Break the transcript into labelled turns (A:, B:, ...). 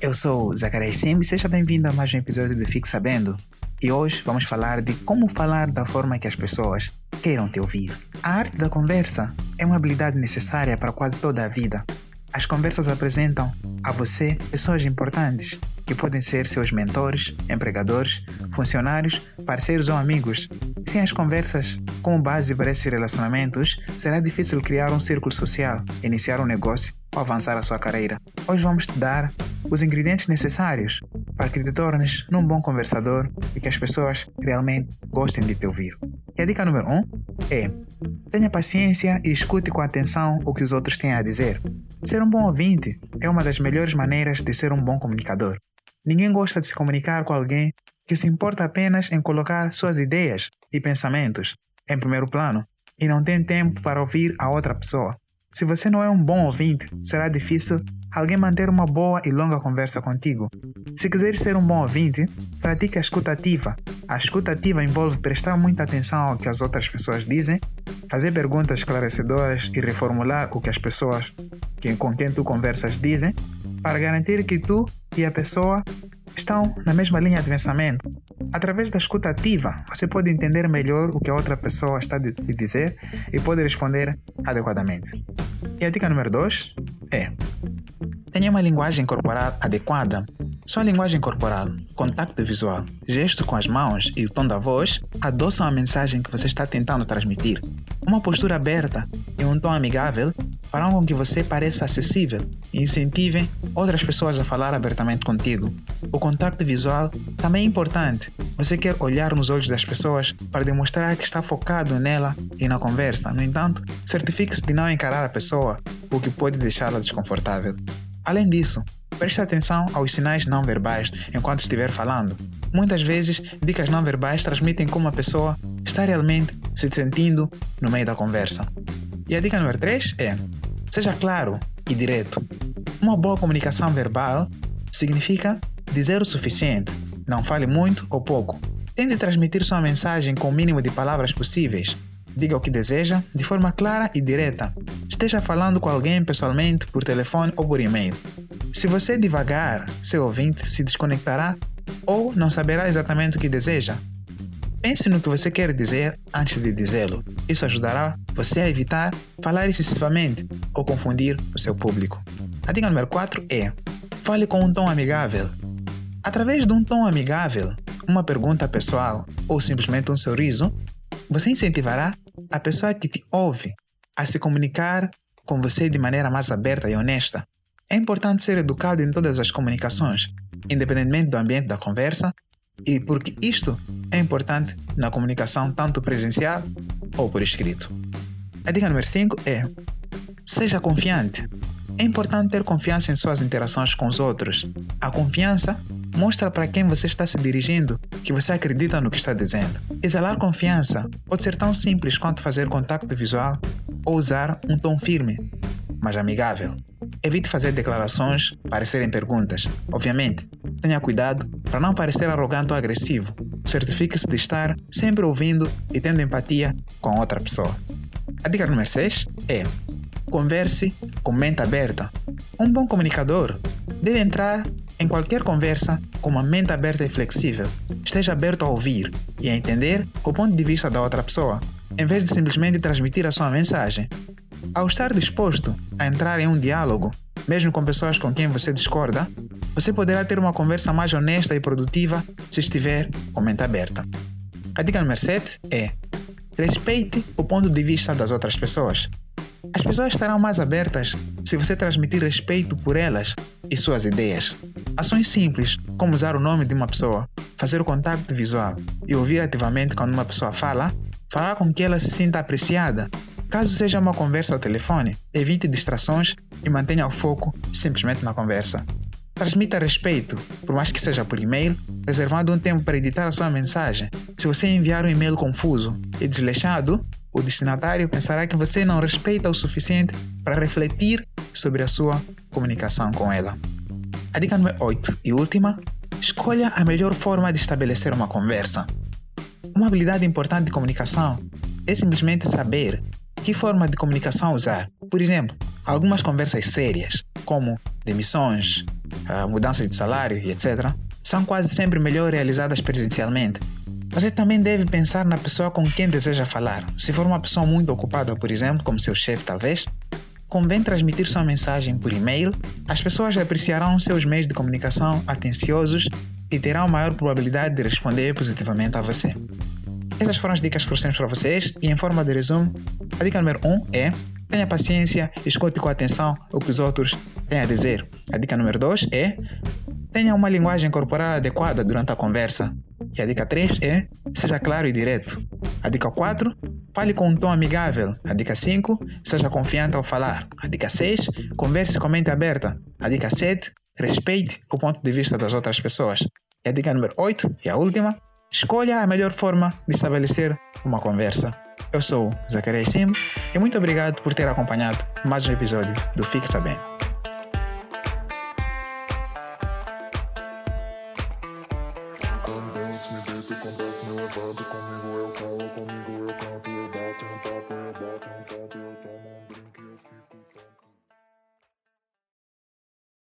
A: Eu sou Zacarias Sim e seja bem-vindo a mais um episódio do Fique Sabendo. E hoje vamos falar de como falar da forma que as pessoas queiram te ouvir. A arte da conversa é uma habilidade necessária para quase toda a vida. As conversas apresentam a você pessoas importantes que podem ser seus mentores, empregadores, funcionários, parceiros ou amigos. Sem as conversas como base para esses relacionamentos, será difícil criar um círculo social, iniciar um negócio ou avançar a sua carreira. Hoje vamos te dar os ingredientes necessários para que te tornes num bom conversador e que as pessoas realmente gostem de te ouvir. E a dica número 1 um é: tenha paciência e escute com atenção o que os outros têm a dizer. Ser um bom ouvinte é uma das melhores maneiras de ser um bom comunicador. Ninguém gosta de se comunicar com alguém que se importa apenas em colocar suas ideias e pensamentos em primeiro plano e não tem tempo para ouvir a outra pessoa. Se você não é um bom ouvinte, será difícil alguém manter uma boa e longa conversa contigo. Se quiseres ser um bom ouvinte, pratique a escuta ativa. A escuta ativa envolve prestar muita atenção ao que as outras pessoas dizem, fazer perguntas esclarecedoras e reformular o que as pessoas com quem tu conversas dizem, para garantir que tu e a pessoa estão na mesma linha de pensamento. Através da escuta ativa, você pode entender melhor o que a outra pessoa está a dizer e pode responder adequadamente. E a dica número 2 é: tenha uma linguagem corporal adequada. Sua linguagem corporal, contato visual, gestos com as mãos e o tom da voz adoçam a mensagem que você está tentando transmitir. Uma postura aberta e um tom amigável farão com que você pareça acessível e incentivem outras pessoas a falar abertamente contigo. O contato visual também é importante. Você quer olhar nos olhos das pessoas para demonstrar que está focado nela e na conversa. No entanto, certifique-se de não encarar a pessoa, o que pode deixá-la desconfortável. Além disso, preste atenção aos sinais não verbais enquanto estiver falando. Muitas vezes, dicas não verbais transmitem como a pessoa está realmente se sentindo no meio da conversa. E a dica número 3 é: seja claro e direto. Uma boa comunicação verbal significa dizer o suficiente, não fale muito ou pouco. Tente transmitir sua mensagem com o mínimo de palavras possíveis. Diga o que deseja de forma clara e direta. Esteja falando com alguém pessoalmente, por telefone ou por e-mail. Se você devagar, seu ouvinte se desconectará ou não saberá exatamente o que deseja. Pense no que você quer dizer antes de dizê-lo. Isso ajudará você a evitar falar excessivamente ou confundir o seu público. A dica número 4 é: fale com um tom amigável. Através de um tom amigável, uma pergunta pessoal ou simplesmente um sorriso, você incentivará a pessoa que te ouve a se comunicar com você de maneira mais aberta e honesta. É importante ser educado em todas as comunicações, independentemente do ambiente da conversa, e porque isto é importante na comunicação tanto presencial ou por escrito. A dica número 5 é: seja confiante. É importante ter confiança em suas interações com os outros. A confiança mostra para quem você está se dirigindo que você acredita no que está dizendo. Exalar confiança pode ser tão simples quanto fazer contato visual ou usar um tom firme, mas amigável. Evite fazer declarações parecerem perguntas. Obviamente, tenha cuidado para não parecer arrogante ou agressivo. Certifique-se de estar sempre ouvindo e tendo empatia com outra pessoa. A dica número 6 é: converse com mente aberta. Um bom comunicador deve entrar em qualquer conversa com uma mente aberta e flexível. Esteja aberto a ouvir e a entender o ponto de vista da outra pessoa, em vez de simplesmente transmitir a sua mensagem. Ao estar disposto a entrar em um diálogo, mesmo com pessoas com quem você discorda, você poderá ter uma conversa mais honesta e produtiva se estiver com mente aberta. A dica número 7 é: respeite o ponto de vista das outras pessoas. As pessoas estarão mais abertas se você transmitir respeito por elas e suas ideias. Ações simples, como usar o nome de uma pessoa, fazer o contato visual e ouvir ativamente quando uma pessoa fala, fará com que ela se sinta apreciada Caso seja uma conversa ao telefone, evite distrações e mantenha o foco simplesmente na conversa. Transmita respeito, por mais que seja por e-mail, reservando um tempo para editar a sua mensagem. Se você enviar um e-mail confuso e desleixado, o destinatário pensará que você não respeita o suficiente para refletir sobre a sua comunicação com ela. A dica número 8 e última: escolha a melhor forma de estabelecer uma conversa. Uma habilidade importante de comunicação é simplesmente saber que forma de comunicação usar? Por exemplo, algumas conversas sérias como demissões, mudanças de salário e etc., são quase sempre melhor realizadas presencialmente. Você também deve pensar na pessoa com quem deseja falar. Se for uma pessoa muito ocupada, por exemplo, como seu chefe talvez, convém transmitir sua mensagem por e-mail. As pessoas apreciarão seus meios de comunicação atenciosos e terão maior probabilidade de responder positivamente a você. Essas foram as dicas que trouxemos para vocês e em forma de resumo, a dica número 1 um é tenha paciência, escute com atenção o que os outros têm a dizer. A dica número 2 é tenha uma linguagem corporal adequada durante a conversa. E a dica 3 é seja claro e direto. A dica 4, fale com um tom amigável. A dica 5, seja confiante ao falar. A dica 6, converse com mente aberta. A dica 7, respeite o ponto de vista das outras pessoas. E a dica número 8, e a última, escolha a melhor forma de estabelecer uma conversa. Eu sou Zacarias Sim e muito obrigado por ter acompanhado mais um episódio do Fique Sabendo. comigo eu comigo eu canto, eu bato no papo, eu bato no papo, eu tomo um drink.